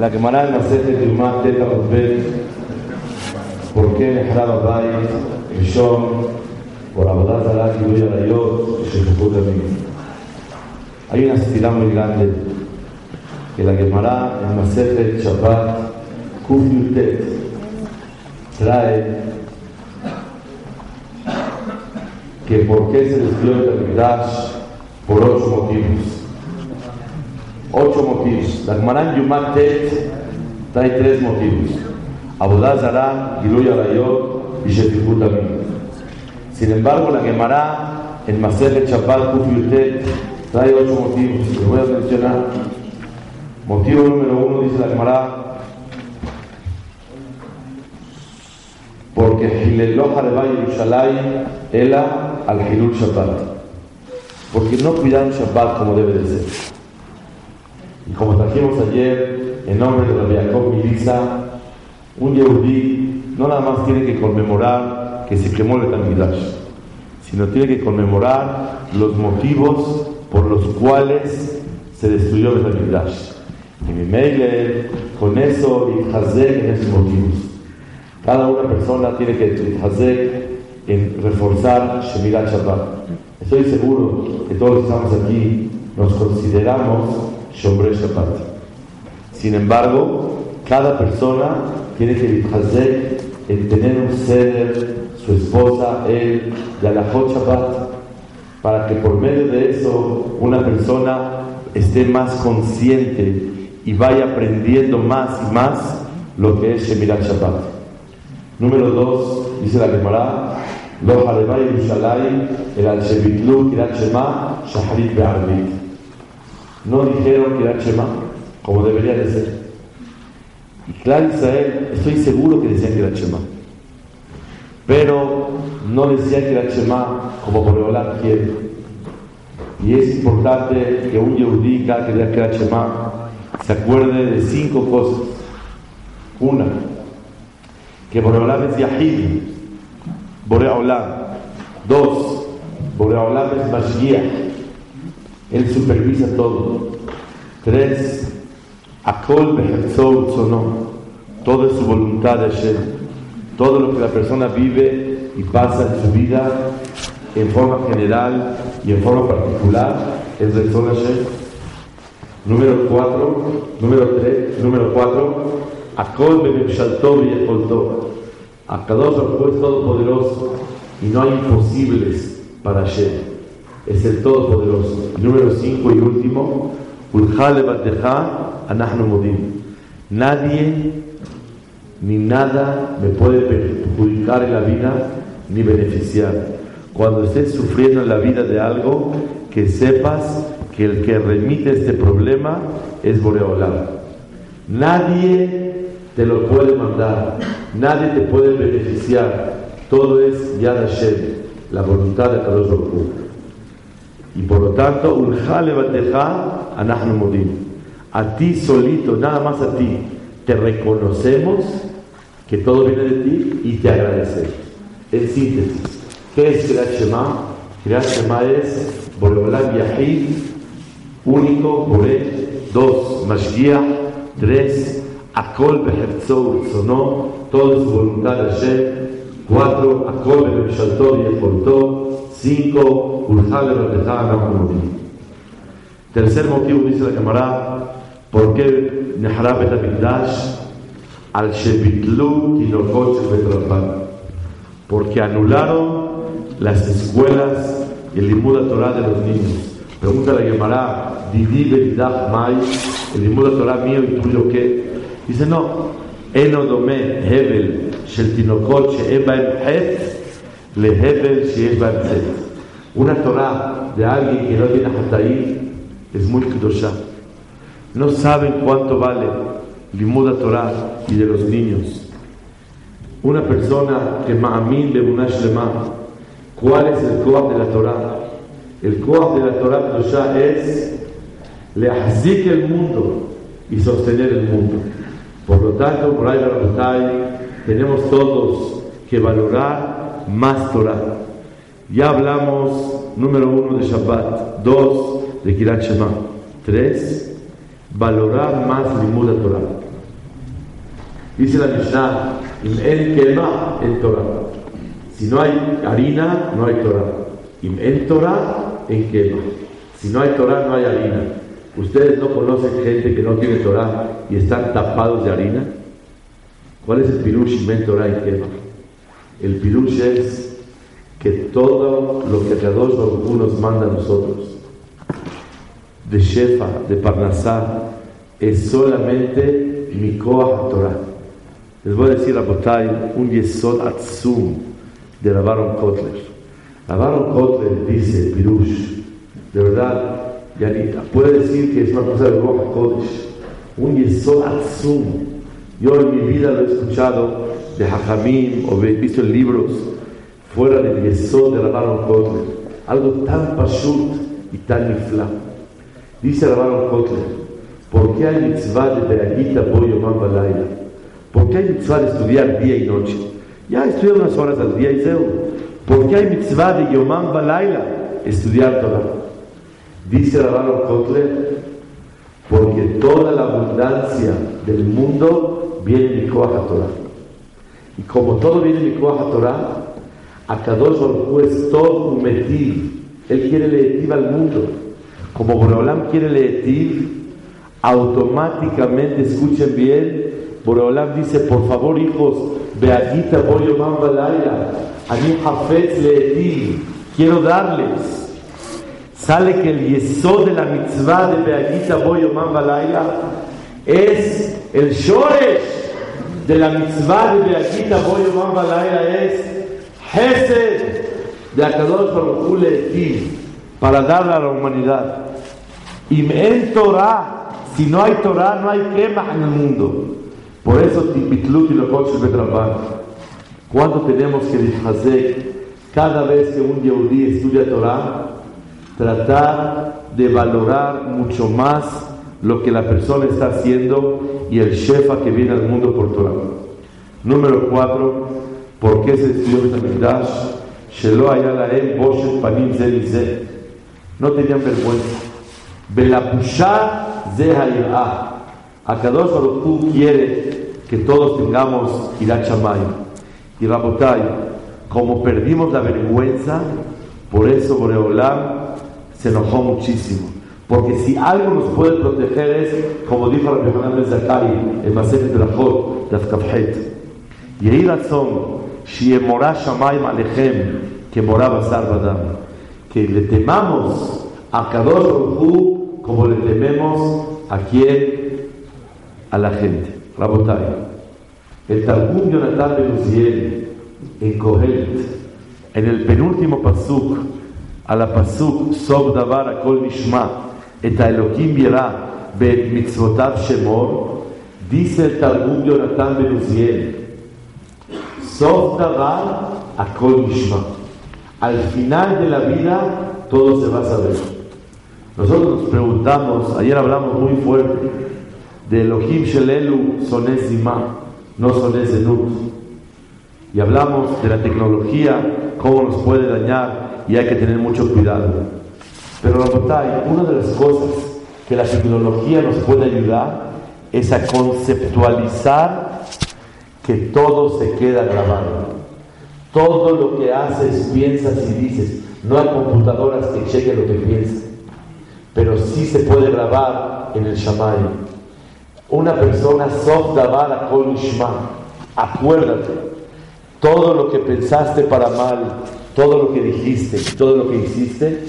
la Gemara en Maseret, Yuma, Teta, Rubén, ¿por qué Nehrab Abai, Rishon, por Abodat Zalak, Yuya Rayot, Shekuput Amim? Hay una estirada muy grande que la Gemara en Maseret, Shabbat, Kuf Yutet, trae que por qué se destruyó el Mikdash por ocho motivos. Ocho motivos. La Gemara en Yumat Tet trae tres motivos. Abodá Zara, Giluy Arayot y Shetikut. Sin embargo, la Gemara en Maser Chapat Kuf Yutet trae ocho motivos. Les voy a mencionar. Motivo número uno, dice la Gemara, porque Hilelo Hareba Yerushalayim Ela al Hilul Shabbat. Porque no cuidan Shabbat como debe de ser. Y como trajimos ayer, en nombre de Rabbi Jacob Milisa, un Yehudí no nada más tiene que conmemorar que se quemó el Tamidash, sino tiene que conmemorar los motivos por los cuales se destruyó el Tamidash. Y mi mail, con eso, y en esos motivos. Cada una persona tiene que hacer en reforzar Shemirat Shabbat. Estoy seguro que todos los que estamos aquí nos consideramos Shabbat. Sin embargo, cada persona tiene que en tener un ceder, su esposa, él, y Alajot Shabbat, para que por medio de eso una persona esté más consciente y vaya aprendiendo más y más lo que es Shemirat Shabbat. Número dos, dice la Gemara, lo haleva Yerushalayim el al shebitlu kirat shema shaharit be'arvit. No dijeron kirat shema como debería de ser. Y claro, Israel, estoy seguro que decían kirat shema. Pero no decían kirat shema como Boreolam quiere. Y es importante que un yehudí que diga kirat shema se acuerde de cinco cosas. Una, que Boreolam es Yahid, Boreolam. Dos, Boreolam es Mashiach, Él supervisa todo. Tres, Akol Sono, todo es su voluntad de Hashem. Todo lo que la persona vive y pasa en su vida, en forma general y en forma particular, es de Hashem. Número cuatro, número tres, número cuatro, Akol Bememshaltov y Ekoltov. Akadosh es todopoderoso y no hay imposibles para Hashem. Es el todopoderoso. Número 5 y último. Nadie ni nada me puede perjudicar en la vida ni beneficiar. Cuando estés sufriendo en la vida de algo, que sepas que el que remite este problema es Boreolam. Nadie te lo puede mandar, nadie te puede beneficiar, todo es Yad Hashem, la voluntad de Kadosh Y por lo tanto, Ulhale Bateja Anahnu Modim. A ti solito, nada más a ti, te reconocemos que todo viene de ti y te agradecemos. En síntesis, ¿qué es Kirat Shema? Kirat Shema es Boreolam Yahid, único, Bore, dos, Mashgiach, tres, Akol Beherzou Sono, todo es voluntad de Hashem. Cuatro, Akol Behemshaltó y cinco Urjale Tercer motivo dice la cámara, ¿por qué Nehara Betamikdash al Shebitlu Kinokot Betrapan? Porque anularon las escuelas y el Limud Torah de los niños. Pregunta la Gemara, Didi Belidah Mai, el Limud Torah mío y tuyo qué? Dice, no, Eno Dome Hebel, Shel Tinokot Sheebaem Lehevel si es Una Torah de alguien que no tiene ahí es muy kudoshá. No saben cuánto vale limuda Torah y de los niños. Una persona que ma'amin de Shlema, ¿cuál es el koah de la Torah? El koah de la Torah kudoshá es lehazik el mundo y sostener el mundo. Por lo tanto, por ahí, tenemos todos que valorar más Torah. Ya hablamos, número uno, de Shabbat, dos, de Kirat Shema, tres, valorar más Limuda Torah. Dice la Mishnah, en Kema, en Torah. Si no hay harina, no hay Torah. En Torah, en Kema. Si no hay Torah, no hay harina. ¿Ustedes no conocen gente que no tiene Torah y están tapados de harina? ¿Cuál es el pirush en Torah y Kema? El pirush es que todo lo que Kadosh Baruj nos manda a nosotros, de Shefa, de Parnasá, es solamente Mikoah Torah. Les voy a decir a Botay un Yesod Atzum de Ravaron Kotler. Ravaron Kotler dice, Pirush, de verdad, Yanita, puede decir que es una cosa de Roja Kodesh, un Yesod Atzum. Yo en mi vida lo he escuchado de Hajamim o he visto en libros fuera del Yesod de Ravaron Kotler. Algo tan pashut y tan nifla. Dice Ravaron Kotler, ¿por qué hay mitzvah de Beagita Boyomam Balayla? ¿Por qué hay mitzvah de estudiar día y noche? Ya estudio unas horas al día y zeo. ¿Por qué hay mitzvah de Yomam Balayla? Estudiar Torah. Dice Rabano Kotler, porque toda la abundancia del mundo viene de Torah. Y como todo viene de Mikoach Torah, Akadosh Baruj es todo un metiv. Él quiere leetiv al mundo. Como Boreolam quiere leetiv, automáticamente, escuchen bien, Boreolam dice, por favor hijos, Beagita Boyomam Balaya, Ani Hafetz leetiv, quiero darles sale que el yesod de la mitzvah de Beagita Boyomam Balaila es el shoresh de la mitzvah de Beagita Boyomam Balaila es Hesed de Akadosh Baruch ti para darle a la humanidad. Y en Torah, si no hay Torah, no hay quema en el mundo. Por eso Tipitlut y lo cuando tenemos que dishazer cada vez que un Yehudi estudia Torah, tratar de valorar mucho más lo que la persona está haciendo y el shefa que viene al mundo por Torah. Número cuatro, ¿por qué se estudió Betamigdash? Shelo Ayalaem Boshet Panim Ze No tenían vergüenza. Belapusha Ze Hayirah. Akadosh Baruch quiere que todos tengamos Irat Y Rabotai, como perdimos la vergüenza, por eso Boreolam se enojó muchísimo. Porque si algo nos puede proteger es, como dijo Rabbi Hanan Ben Zakari, el Maseret Brachot, Daf Kafhet. Yehi Ratzon, Shie Morá Shamayim Alechem, que Morá Basar Badam. Que le temamos a Kadosh Hu como le tememos a quien, a la gente. Rabotai. El Targum Yonatan Ben Uziel, en Kohelet, en el penúltimo pasuk, a la pasuk, Sob Davar Akol את האלוקים ירא ואת מצוותיו שמור, dice el Talmud Jonathan Ben Uziel, Sof Davar, Akol Nishma. Al final de la vida, todo se va a saber. Nosotros nos preguntamos, ayer hablamos muy fuerte, de Elohim Shelelu Sones Zima, no Sones Zenut. Y hablamos de la tecnología, cómo nos puede dañar, y hay que tener mucho cuidado. Pero una de las cosas que la tecnología nos puede ayudar es a conceptualizar que todo se queda grabado. Todo lo que haces, piensas y dices. No hay computadoras que chequen lo que piensas. Pero sí se puede grabar en el Shamay. Una persona sof davar kol Acuérdate, todo lo que pensaste para mal, todo lo que dijiste, todo lo que hiciste,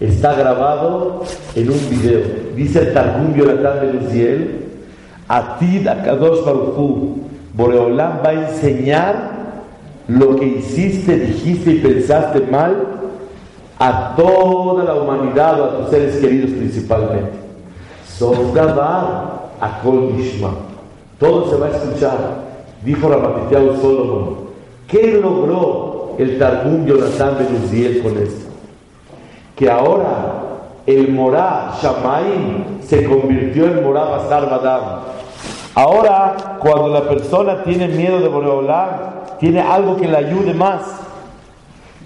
está grabado en un video. Dice el Targum Yonatan de Luziel, Atid Akadosh Baruchu, Boreolam va a enseñar lo que hiciste, dijiste y pensaste mal a toda la humanidad o a tus seres queridos principalmente. Sofdabar Akol Nishma. Todo se va a escuchar. Dijo Ramatiteau Solomon. ¿Qué logró el Targum Yonatan Ben con esto. Que ahora el Morá Shamaim se convirtió en Morá Basar Badam. Ahora, cuando la persona tiene miedo de Boreolam, tiene algo que le ayude más.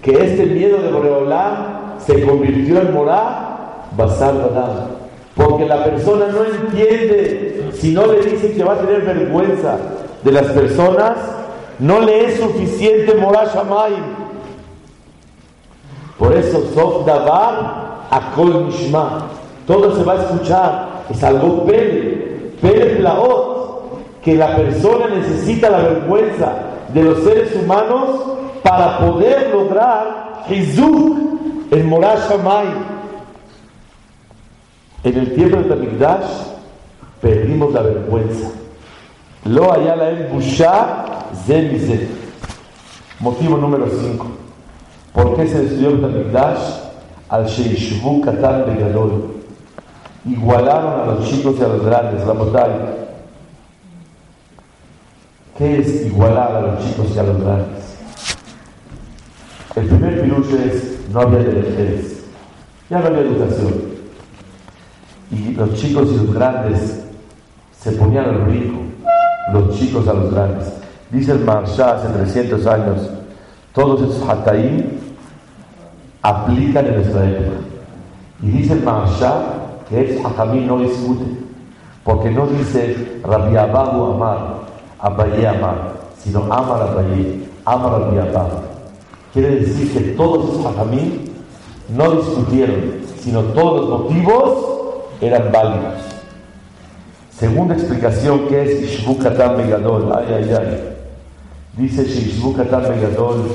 que este miedo de Boreolá se convirtió en Morá, basar nada. Porque la persona no entiende, si no le dicen que va a tener vergüenza de las personas, no le es suficiente Morá Shamayim. Por eso, Sof Dabar, Akol. Todo se va a escuchar. Es algo pele, pele plaot, que la persona necesita la vergüenza de los seres humanos para poder lograr Hizuk, el Morá Shamayim. En el tiempo de Tamigdash perdimos la vergüenza. Lo ayala el busha Motivo número 5. ¿Por qué se destruyó el Tamigdash? Al Sheishvu Katan Begadol. Igualaron a los chicos y a los grandes, la montaña. ¿Qué es igualar a los chicos y a los grandes? El primer pirucho es no había ya no había educación y los chicos y los grandes se ponían al rico, los chicos a los grandes. Dice el Marsha hace 300 años, todos esos hataim aplican en nuestra época. Y dice el que es Hajamí no discute, porque no dice Rabbi Ababu Amar, Abaye Amar, sino Amar Abaye, Amar Rabbi Ababu. Quiere decir que todos esos Hajamí no discutieron, sino todos los motivos eran válidos. Segunda explicación que es Ishbu Katan Megadol. Ay, ay, ay. Dice Ishbu Katan Megadol.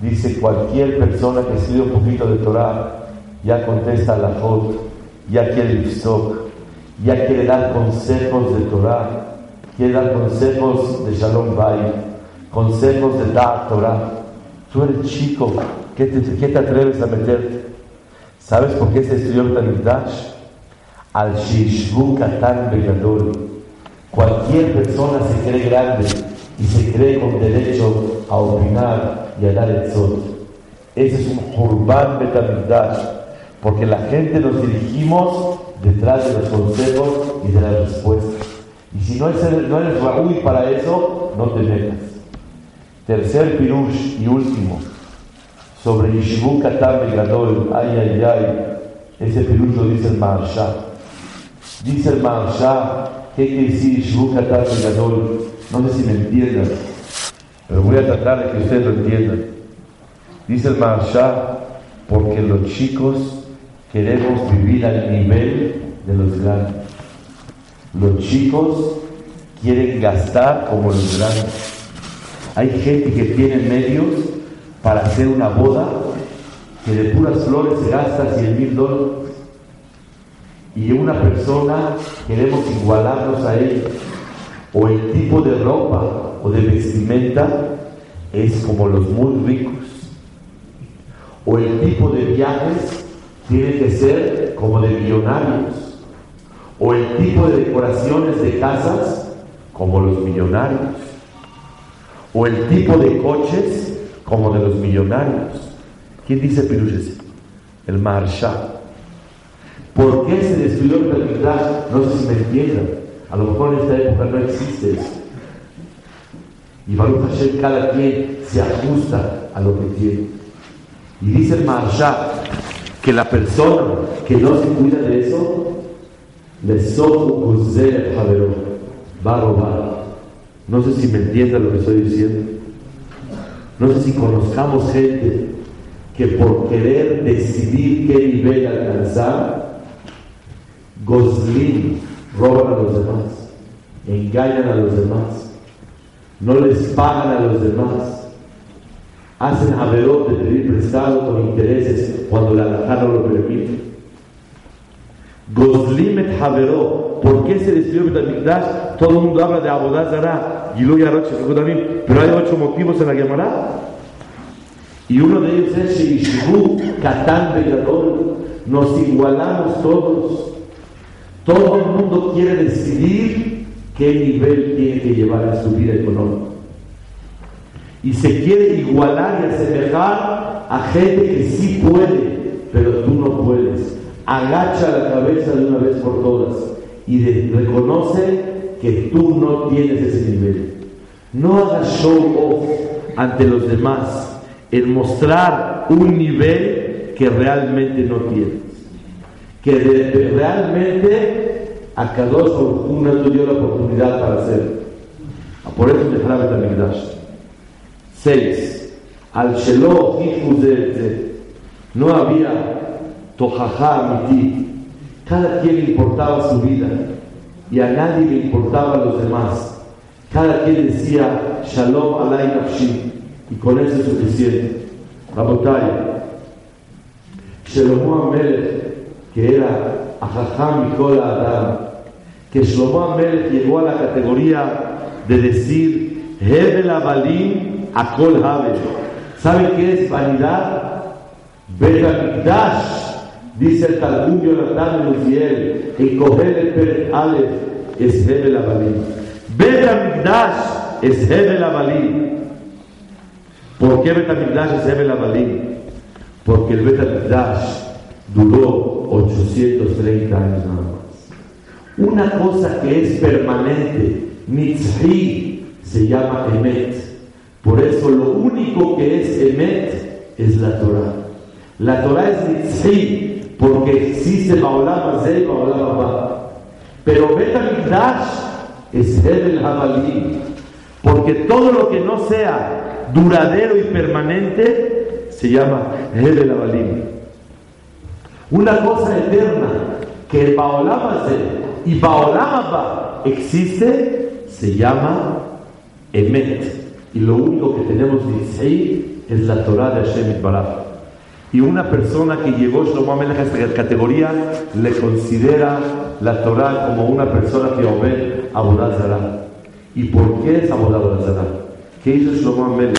Dice cualquier persona que estudia un poquito de Torah ya contesta la foto, ya quiere el ya quiere dar consejos de Torah, quiere dar consejos de Shalom Bay, consejos de Dar Torah. Tú eres chico, ¿qué te, qué te atreves a meterte? ¿Sabes por qué se estudió el Tamidash? al Shishbu Katan Begadol. Cualquier persona se cree grande y se cree con derecho a opinar y a dar el sol. Ese es un Jurban Betamigdash, porque la gente nos dirigimos detrás de los consejos y de las respuestas. Y si no eres, no eres Raúl para eso, no te metas. Tercer pirush y último, sobre Yishbu Katan Begadol, ay, ay, ay, ese pirush lo dice el Maharsha. Dice el Maharsha, ¿qué quiere decir Shvu Gadol? No sé si me entiendan, pero voy a tratar de que ustedes lo entiendan. Dice el Maharsha, porque los chicos queremos vivir al nivel de los grandes. Los chicos quieren gastar como los grandes. Hay gente que tiene medios para hacer una boda que de puras flores se gasta 100 mil dólares y una persona queremos igualarnos a él, o el tipo de ropa o de vestimenta es como los muy ricos, o el tipo de viajes tiene que ser como de millonarios, o el tipo de decoraciones de casas como los millonarios, o el tipo de coches como de los millonarios. ¿Quién dice Pirush El Marshal. ¿Por qué se destruyó el Betamigdash? No sé si me entiendan. A lo mejor en esta época no existe eso. Y Baruch Hashem, cada quien se ajusta a lo que tiene. Y dice el Maharsha que la persona que no se cuida de eso, le sojo va a robar. No sé si me entiendan lo que estoy diciendo. No sé si conozcamos gente que por querer decidir qué nivel alcanzar, Gozlin roban a los demás, engañan a los demás, no les pagan a los demás, hacen averot de pedir prestado con intereses cuando la alajá no lo permite. Gozlimet Haverot, ¿por qué se destruyó Betamikdash? Todo el mundo habla de Abodazara, también, pero hay ocho motivos en la Gemara. Y uno de ellos es Sheishbu, Katan Begadol, nos igualamos todos. Todo el mundo quiere decidir qué nivel tiene que llevar en su vida económica. Y se quiere igualar y asemejar a gente que sí puede, pero tú no puedes. Agacha la cabeza de una vez por todas y reconoce que tú no tienes ese nivel. No hagas show off ante los demás en mostrar un nivel que realmente no tienes. Que realmente a cada uno no dio la oportunidad para hacer. Ah, por eso me Betamigdash. 6. Al Shelo no había tojajá ti. Cada quien le importaba su vida y a nadie le importaba a los demás. Cada quien decía Shalom alay nafshi y con eso es suficiente. Rabotay, Shlomo Amelech, que era Ajajam y Adam, que Shlomo Amelech llegó a la categoría de decir Hebel Abalim Akol Habel. ¿Saben qué es vanidad? Betamikdash, dice el Talmud Yonatan Luziel, en Kohel el Peret Aleph, es Hebel Abalim. Betamikdash es Hebel Abalim. ¿Por qué Betamikdash es Hebel Abalim? Porque el Betamikdash duró 830 años nada más. Una cosa que es permanente, Nitzhi, se llama Emet. Por eso lo único que es Emet es la Torah. La Torah es Nitzhi, porque existe Baolam Azeh y Baolam Abba. Pero Betamikdash es Hebel Habalim. Porque todo lo que no sea duradero y permanente se llama Hebel Habalim. Una cosa eterna que Baolam y Baolam existe se llama Emet. Y lo único que tenemos ahí es la Torah de Hashem Baraj. Y una persona que llegó Shlomo Amelech a esta categoría le considera la Torah como una persona que obedece a Zara. ¿Y por qué es Abodazara? ¿Qué hizo Shlomo Amelech?